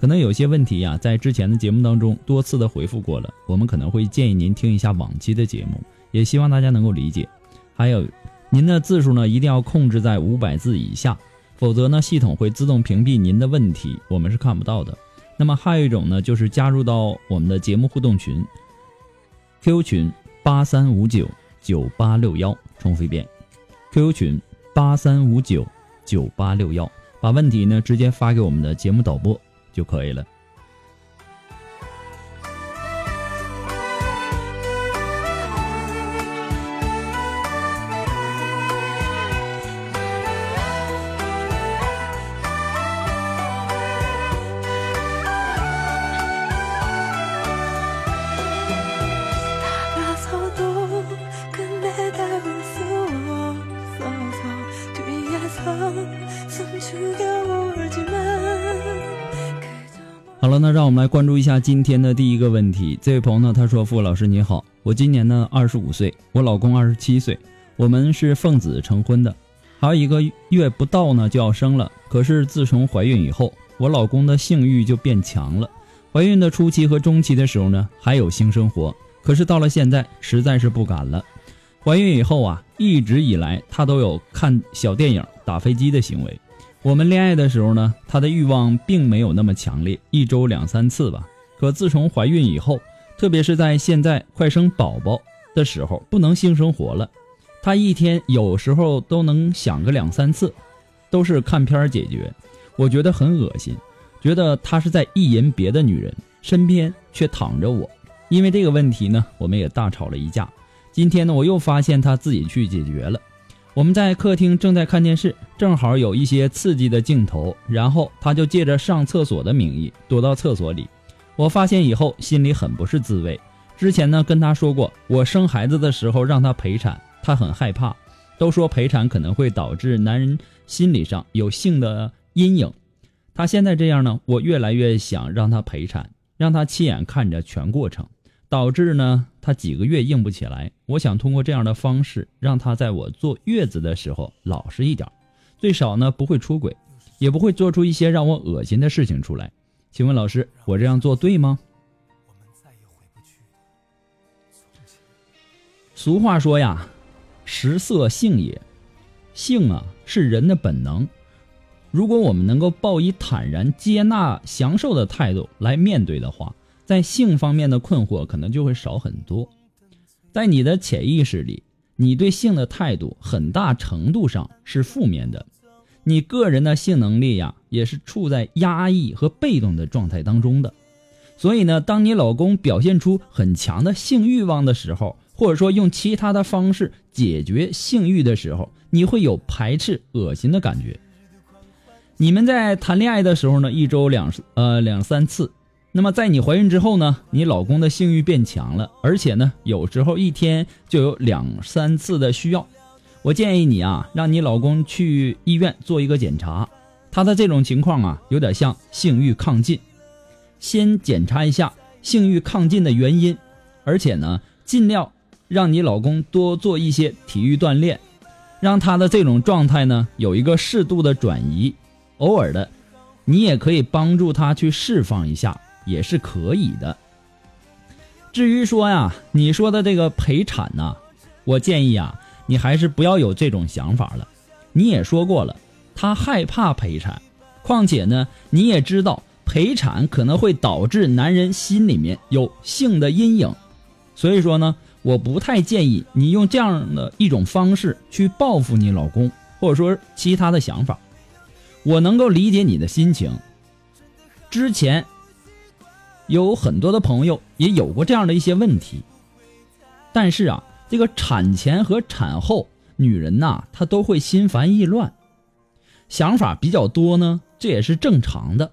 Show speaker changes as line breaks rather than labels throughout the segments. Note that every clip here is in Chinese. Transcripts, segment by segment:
可能有些问题呀，在之前的节目当中多次的回复过了，我们可能会建议您听一下往期的节目，也希望大家能够理解。还有，您的字数呢一定要控制在五百字以下，否则呢系统会自动屏蔽您的问题，我们是看不到的。那么还有一种呢，就是加入到我们的节目互动群，Q 群八三五九九八六幺，重复一遍，QQ 群八三五九九八六幺，把问题呢直接发给我们的节目导播。就可以了。好了，那让我们来关注一下今天的第一个问题。这位朋友呢，他说：“傅老师你好，我今年呢二十五岁，我老公二十七岁，我们是奉子成婚的，还有一个月不到呢就要生了。可是自从怀孕以后，我老公的性欲就变强了。怀孕的初期和中期的时候呢，还有性生活，可是到了现在，实在是不敢了。怀孕以后啊，一直以来他都有看小电影、打飞机的行为。”我们恋爱的时候呢，他的欲望并没有那么强烈，一周两三次吧。可自从怀孕以后，特别是在现在快生宝宝的时候，不能性生活了，他一天有时候都能想个两三次，都是看片解决。我觉得很恶心，觉得他是在意淫别的女人，身边却躺着我。因为这个问题呢，我们也大吵了一架。今天呢，我又发现他自己去解决了。我们在客厅正在看电视，正好有一些刺激的镜头，然后他就借着上厕所的名义躲到厕所里。我发现以后心里很不是滋味。之前呢跟他说过，我生孩子的时候让他陪产，他很害怕，都说陪产可能会导致男人心理上有性的阴影。他现在这样呢，我越来越想让他陪产，让他亲眼看着全过程。导致呢，他几个月硬不起来。我想通过这样的方式，让他在我坐月子的时候老实一点，最少呢不会出轨，也不会做出一些让我恶心的事情出来。请问老师，我这样做对吗？俗话说呀，食色性也，性啊是人的本能。如果我们能够抱以坦然、接纳、享受的态度来面对的话。在性方面的困惑可能就会少很多，在你的潜意识里，你对性的态度很大程度上是负面的，你个人的性能力呀也是处在压抑和被动的状态当中的，所以呢，当你老公表现出很强的性欲望的时候，或者说用其他的方式解决性欲的时候，你会有排斥、恶心的感觉。你们在谈恋爱的时候呢，一周两呃两三次。那么在你怀孕之后呢，你老公的性欲变强了，而且呢，有时候一天就有两三次的需要。我建议你啊，让你老公去医院做一个检查，他的这种情况啊，有点像性欲亢进。先检查一下性欲亢进的原因，而且呢，尽量让你老公多做一些体育锻炼，让他的这种状态呢有一个适度的转移。偶尔的，你也可以帮助他去释放一下。也是可以的。至于说呀，你说的这个陪产呢，我建议啊，你还是不要有这种想法了。你也说过了，他害怕陪产，况且呢，你也知道陪产可能会导致男人心里面有性的阴影，所以说呢，我不太建议你用这样的一种方式去报复你老公，或者说其他的想法。我能够理解你的心情。之前有很多的朋友也有过这样的一些问题，但是啊，这个产前和产后，女人呐，她都会心烦意乱，想法比较多呢，这也是正常的，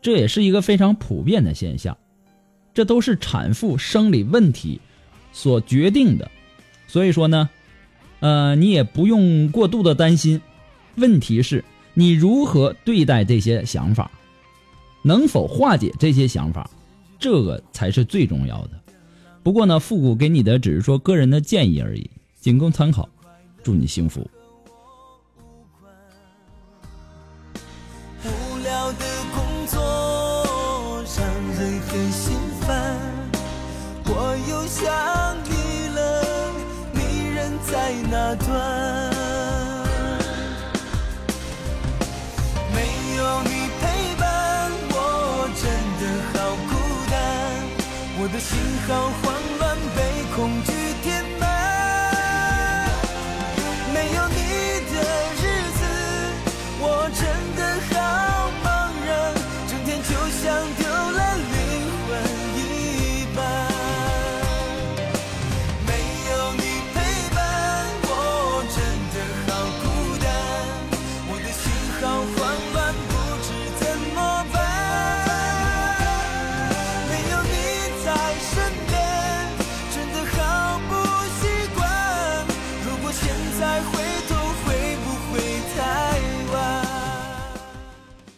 这也是一个非常普遍的现象，这都是产妇生理问题所决定的，所以说呢，呃，你也不用过度的担心，问题是。你如何对待这些想法？能否化解这些想法？这个才是最重要的。不过呢，复古给你的只是说个人的建议而已，仅供参考。祝你幸福。
心好慌乱，被恐惧。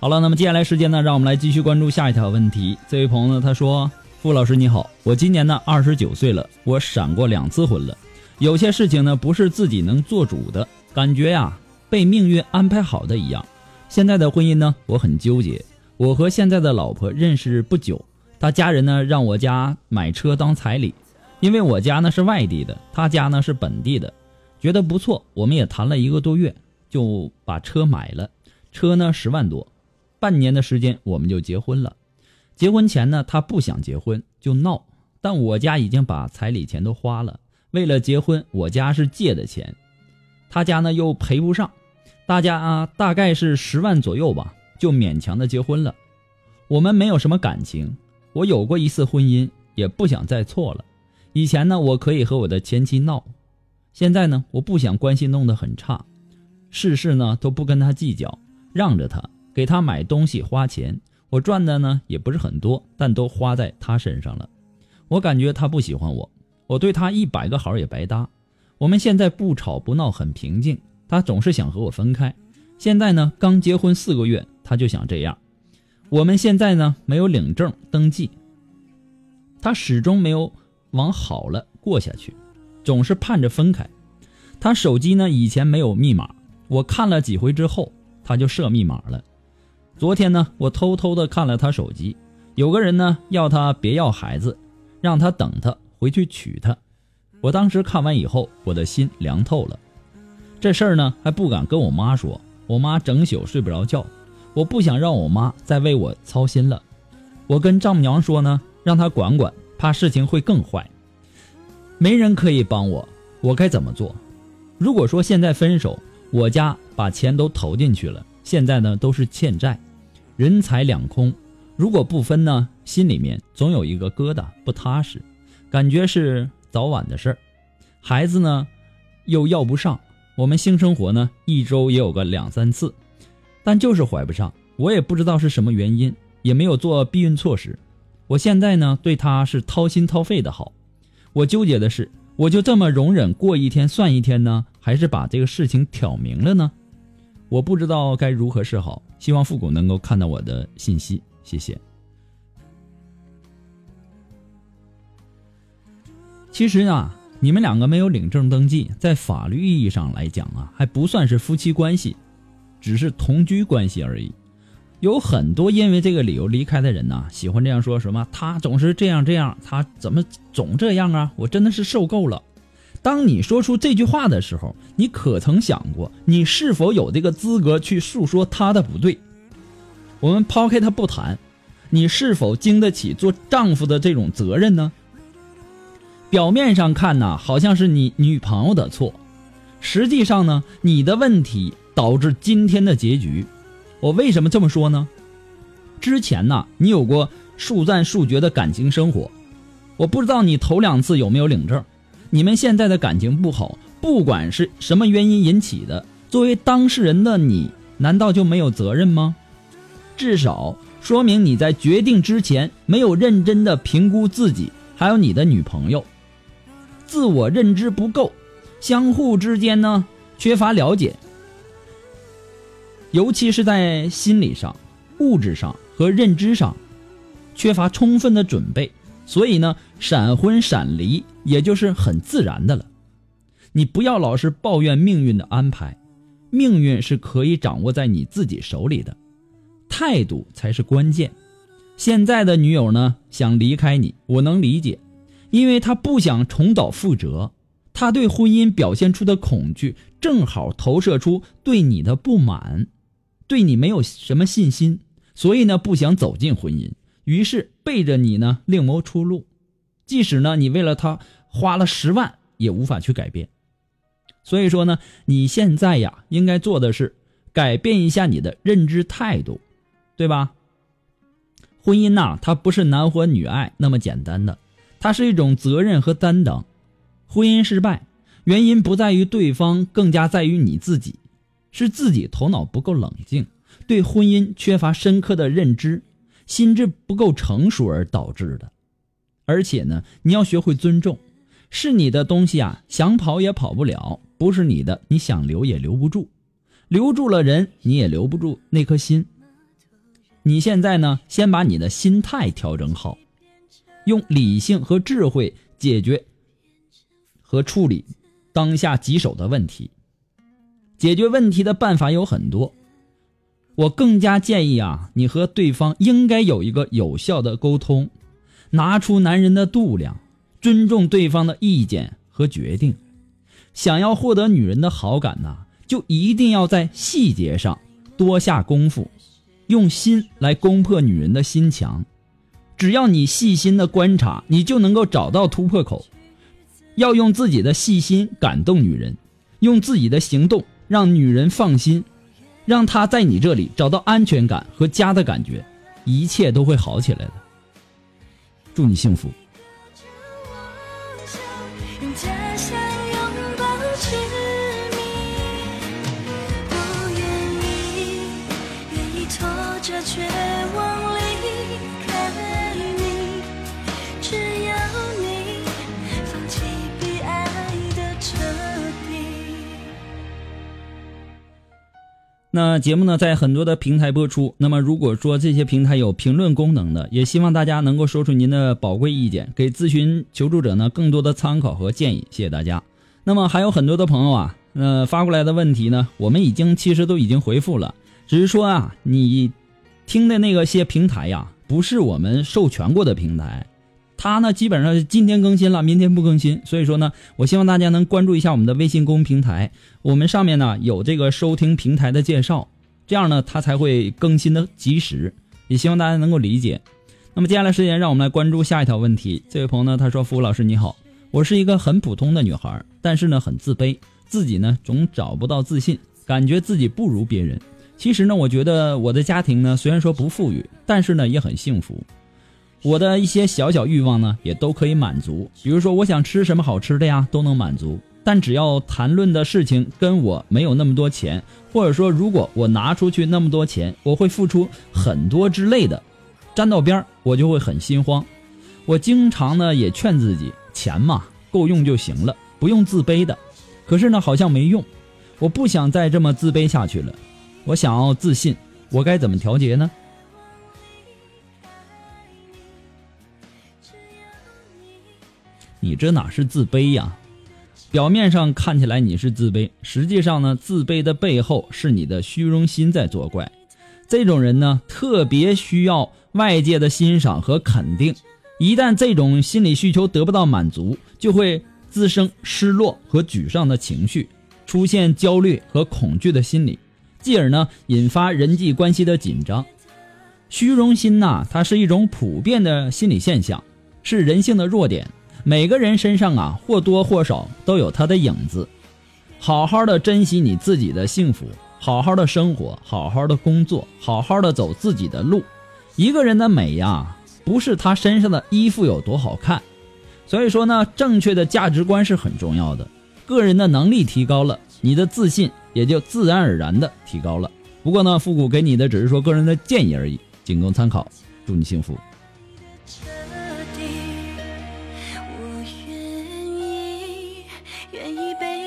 好了，那么接下来时间呢，让我们来继续关注下一条问题。这位朋友呢，他说：“傅老师你好，我今年呢二十九岁了，我闪过两次婚了。有些事情呢不是自己能做主的，感觉呀被命运安排好的一样。现在的婚姻呢，我很纠结。我和现在的老婆认识不久，他家人呢让我家买车当彩礼，因为我家呢是外地的，他家呢是本地的，觉得不错，我们也谈了一个多月，就把车买了。车呢十万多。”半年的时间，我们就结婚了。结婚前呢，他不想结婚，就闹。但我家已经把彩礼钱都花了。为了结婚，我家是借的钱，他家呢又赔不上。大家啊，大概是十万左右吧，就勉强的结婚了。我们没有什么感情，我有过一次婚姻，也不想再错了。以前呢，我可以和我的前妻闹，现在呢，我不想关系弄得很差，事事呢都不跟他计较，让着他。给他买东西花钱，我赚的呢也不是很多，但都花在他身上了。我感觉他不喜欢我，我对他一百个好也白搭。我们现在不吵不闹，很平静。他总是想和我分开。现在呢，刚结婚四个月，他就想这样。我们现在呢没有领证登记，他始终没有往好了过下去，总是盼着分开。他手机呢以前没有密码，我看了几回之后，他就设密码了。昨天呢，我偷偷的看了他手机，有个人呢要他别要孩子，让他等他回去娶她。我当时看完以后，我的心凉透了。这事儿呢还不敢跟我妈说，我妈整宿睡不着觉。我不想让我妈再为我操心了。我跟丈母娘说呢，让她管管，怕事情会更坏。没人可以帮我，我该怎么做？如果说现在分手，我家把钱都投进去了，现在呢都是欠债。人财两空，如果不分呢，心里面总有一个疙瘩，不踏实，感觉是早晚的事儿。孩子呢，又要不上，我们性生活呢，一周也有个两三次，但就是怀不上。我也不知道是什么原因，也没有做避孕措施。我现在呢，对他是掏心掏肺的好。我纠结的是，我就这么容忍过一天算一天呢，还？是把这个事情挑明了呢？我不知道该如何是好，希望复古能够看到我的信息，谢谢。其实啊，你们两个没有领证登记，在法律意义上来讲啊，还不算是夫妻关系，只是同居关系而已。有很多因为这个理由离开的人呢，喜欢这样说什么？他总是这样这样，他怎么总这样啊？我真的是受够了。当你说出这句话的时候，你可曾想过，你是否有这个资格去诉说他的不对？我们抛开他不谈，你是否经得起做丈夫的这种责任呢？表面上看呢，好像是你女朋友的错，实际上呢，你的问题导致今天的结局。我为什么这么说呢？之前呢，你有过速战速决的感情生活，我不知道你头两次有没有领证。你们现在的感情不好，不管是什么原因引起的，作为当事人的你，难道就没有责任吗？至少说明你在决定之前没有认真的评估自己，还有你的女朋友，自我认知不够，相互之间呢缺乏了解。尤其是在心理上、物质上和认知上，缺乏充分的准备，所以呢，闪婚闪离也就是很自然的了。你不要老是抱怨命运的安排，命运是可以掌握在你自己手里的，态度才是关键。现在的女友呢，想离开你，我能理解，因为她不想重蹈覆辙，她对婚姻表现出的恐惧，正好投射出对你的不满。对你没有什么信心，所以呢不想走进婚姻，于是背着你呢另谋出路。即使呢你为了他花了十万，也无法去改变。所以说呢，你现在呀应该做的是改变一下你的认知态度，对吧？婚姻呐，它不是男欢女爱那么简单的，它是一种责任和担当。婚姻失败原因不在于对方，更加在于你自己。是自己头脑不够冷静，对婚姻缺乏深刻的认知，心智不够成熟而导致的。而且呢，你要学会尊重，是你的东西啊，想跑也跑不了；不是你的，你想留也留不住。留住了人，你也留不住那颗心。你现在呢，先把你的心态调整好，用理性和智慧解决和处理当下棘手的问题。解决问题的办法有很多，我更加建议啊，你和对方应该有一个有效的沟通，拿出男人的度量，尊重对方的意见和决定。想要获得女人的好感呐，就一定要在细节上多下功夫，用心来攻破女人的心墙。只要你细心的观察，你就能够找到突破口。要用自己的细心感动女人，用自己的行动。让女人放心，让他在你这里找到安全感和家的感觉，一切都会好起来的。祝你幸福。那节目呢，在很多的平台播出。那么，如果说这些平台有评论功能的，也希望大家能够说出您的宝贵意见，给咨询求助者呢更多的参考和建议。谢谢大家。那么，还有很多的朋友啊，呃，发过来的问题呢，我们已经其实都已经回复了，只是说啊，你听的那个些平台呀，不是我们授权过的平台。它呢，基本上今天更新了，明天不更新。所以说呢，我希望大家能关注一下我们的微信公众平台，我们上面呢有这个收听平台的介绍，这样呢它才会更新的及时。也希望大家能够理解。那么接下来时间，让我们来关注下一条问题。这位朋友呢，他说：“付老师你好，我是一个很普通的女孩，但是呢很自卑，自己呢总找不到自信，感觉自己不如别人。其实呢，我觉得我的家庭呢虽然说不富裕，但是呢也很幸福。”我的一些小小欲望呢，也都可以满足。比如说，我想吃什么好吃的呀，都能满足。但只要谈论的事情跟我没有那么多钱，或者说如果我拿出去那么多钱，我会付出很多之类的，沾到边儿我就会很心慌。我经常呢也劝自己，钱嘛够用就行了，不用自卑的。可是呢，好像没用。我不想再这么自卑下去了，我想要自信，我该怎么调节呢？你这哪是自卑呀？表面上看起来你是自卑，实际上呢，自卑的背后是你的虚荣心在作怪。这种人呢，特别需要外界的欣赏和肯定。一旦这种心理需求得不到满足，就会滋生失落和沮丧的情绪，出现焦虑和恐惧的心理，继而呢，引发人际关系的紧张。虚荣心呐，它是一种普遍的心理现象，是人性的弱点。每个人身上啊，或多或少都有他的影子。好好的珍惜你自己的幸福，好好的生活，好好的工作，好好的走自己的路。一个人的美呀，不是他身上的衣服有多好看。所以说呢，正确的价值观是很重要的。个人的能力提高了，你的自信也就自然而然的提高了。不过呢，复古给你的只是说个人的建议而已，仅供参考。祝你幸福。愿意被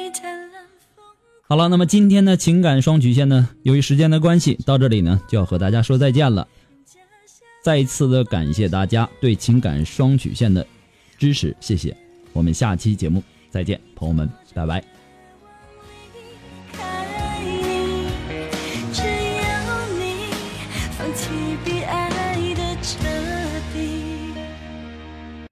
好了，那么今天的情感双曲线呢，由于时间的关系，到这里呢就要和大家说再见了。再一次的感谢大家对情感双曲线的支持，谢谢。我们下期节目再见，朋友们，拜拜。